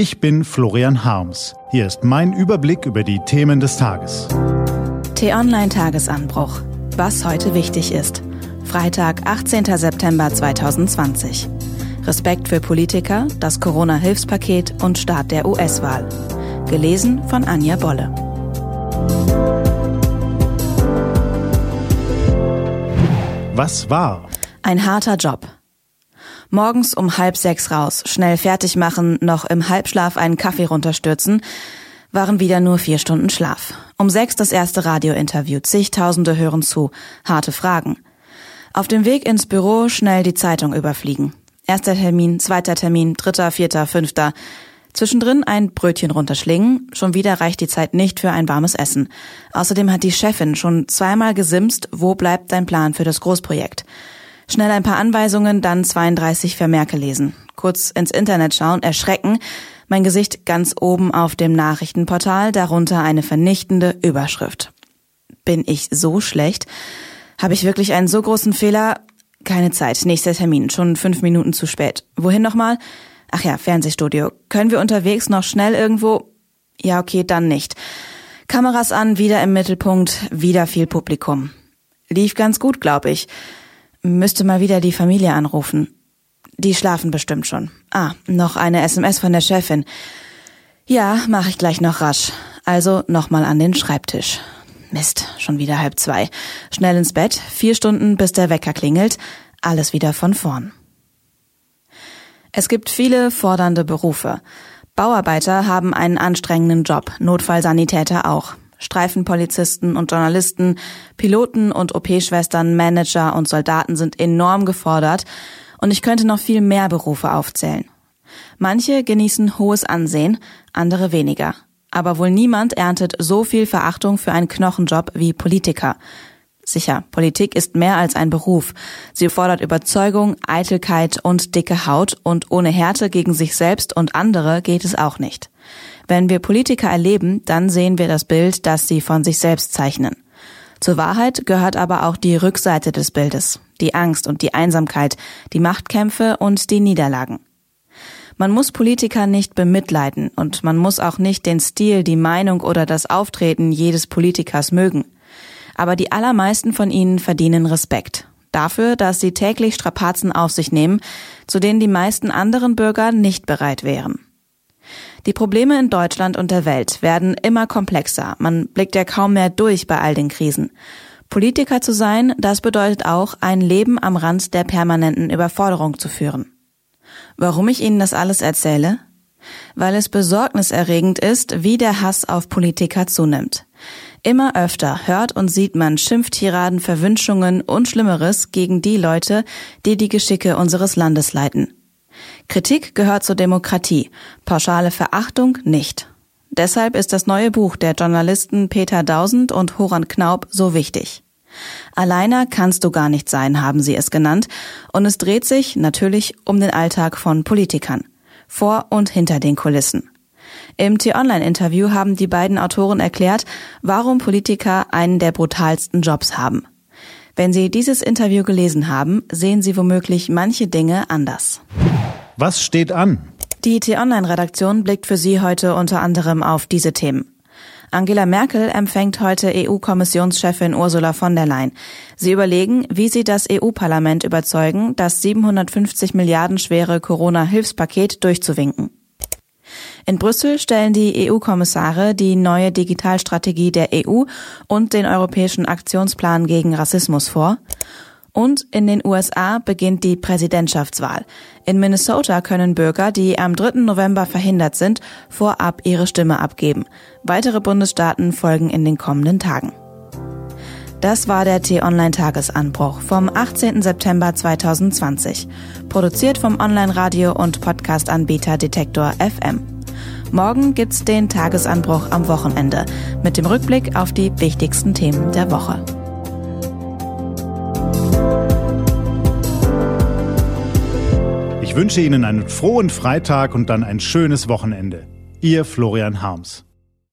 Ich bin Florian Harms. Hier ist mein Überblick über die Themen des Tages. T-Online Tagesanbruch. Was heute wichtig ist. Freitag, 18. September 2020. Respekt für Politiker, das Corona-Hilfspaket und Start der US-Wahl. Gelesen von Anja Bolle. Was war? Ein harter Job. Morgens um halb sechs raus, schnell fertig machen, noch im Halbschlaf einen Kaffee runterstürzen, waren wieder nur vier Stunden Schlaf. Um sechs das erste Radiointerview, zigtausende hören zu, harte Fragen. Auf dem Weg ins Büro schnell die Zeitung überfliegen. Erster Termin, zweiter Termin, dritter, vierter, fünfter. Zwischendrin ein Brötchen runterschlingen, schon wieder reicht die Zeit nicht für ein warmes Essen. Außerdem hat die Chefin schon zweimal gesimst, wo bleibt dein Plan für das Großprojekt. Schnell ein paar Anweisungen, dann 32 Vermerke lesen. Kurz ins Internet schauen, erschrecken, mein Gesicht ganz oben auf dem Nachrichtenportal, darunter eine vernichtende Überschrift. Bin ich so schlecht? Habe ich wirklich einen so großen Fehler? Keine Zeit, nächster Termin, schon fünf Minuten zu spät. Wohin nochmal? Ach ja, Fernsehstudio. Können wir unterwegs noch schnell irgendwo? Ja, okay, dann nicht. Kameras an, wieder im Mittelpunkt, wieder viel Publikum. Lief ganz gut, glaube ich. Müsste mal wieder die Familie anrufen. Die schlafen bestimmt schon. Ah, noch eine SMS von der Chefin. Ja, mache ich gleich noch rasch. Also nochmal an den Schreibtisch. Mist, schon wieder halb zwei. Schnell ins Bett, vier Stunden bis der Wecker klingelt, alles wieder von vorn. Es gibt viele fordernde Berufe. Bauarbeiter haben einen anstrengenden Job, Notfallsanitäter auch. Streifenpolizisten und Journalisten, Piloten und OP-Schwestern, Manager und Soldaten sind enorm gefordert und ich könnte noch viel mehr Berufe aufzählen. Manche genießen hohes Ansehen, andere weniger. Aber wohl niemand erntet so viel Verachtung für einen Knochenjob wie Politiker. Sicher, Politik ist mehr als ein Beruf. Sie fordert Überzeugung, Eitelkeit und dicke Haut und ohne Härte gegen sich selbst und andere geht es auch nicht. Wenn wir Politiker erleben, dann sehen wir das Bild, das sie von sich selbst zeichnen. Zur Wahrheit gehört aber auch die Rückseite des Bildes, die Angst und die Einsamkeit, die Machtkämpfe und die Niederlagen. Man muss Politiker nicht bemitleiden und man muss auch nicht den Stil, die Meinung oder das Auftreten jedes Politikers mögen aber die allermeisten von ihnen verdienen Respekt. Dafür, dass sie täglich Strapazen auf sich nehmen, zu denen die meisten anderen Bürger nicht bereit wären. Die Probleme in Deutschland und der Welt werden immer komplexer. Man blickt ja kaum mehr durch bei all den Krisen. Politiker zu sein, das bedeutet auch, ein Leben am Rand der permanenten Überforderung zu führen. Warum ich Ihnen das alles erzähle? Weil es besorgniserregend ist, wie der Hass auf Politiker zunimmt. Immer öfter hört und sieht man Schimpftiraden, Verwünschungen und Schlimmeres gegen die Leute, die die Geschicke unseres Landes leiten. Kritik gehört zur Demokratie, pauschale Verachtung nicht. Deshalb ist das neue Buch der Journalisten Peter Dausend und Horan Knaub so wichtig. Alleiner kannst du gar nicht sein, haben sie es genannt, und es dreht sich natürlich um den Alltag von Politikern, vor und hinter den Kulissen. Im T-Online-Interview haben die beiden Autoren erklärt, warum Politiker einen der brutalsten Jobs haben. Wenn Sie dieses Interview gelesen haben, sehen Sie womöglich manche Dinge anders. Was steht an? Die T-Online-Redaktion blickt für Sie heute unter anderem auf diese Themen. Angela Merkel empfängt heute EU-Kommissionschefin Ursula von der Leyen. Sie überlegen, wie sie das EU-Parlament überzeugen, das 750 Milliarden schwere Corona-Hilfspaket durchzuwinken. In Brüssel stellen die EU-Kommissare die neue Digitalstrategie der EU und den Europäischen Aktionsplan gegen Rassismus vor. Und in den USA beginnt die Präsidentschaftswahl. In Minnesota können Bürger, die am 3. November verhindert sind, vorab ihre Stimme abgeben. Weitere Bundesstaaten folgen in den kommenden Tagen. Das war der T-Online-Tagesanbruch vom 18. September 2020. Produziert vom Online-Radio- und Podcast-Anbieter Detektor FM. Morgen gibt's den Tagesanbruch am Wochenende mit dem Rückblick auf die wichtigsten Themen der Woche. Ich wünsche Ihnen einen frohen Freitag und dann ein schönes Wochenende. Ihr Florian Harms.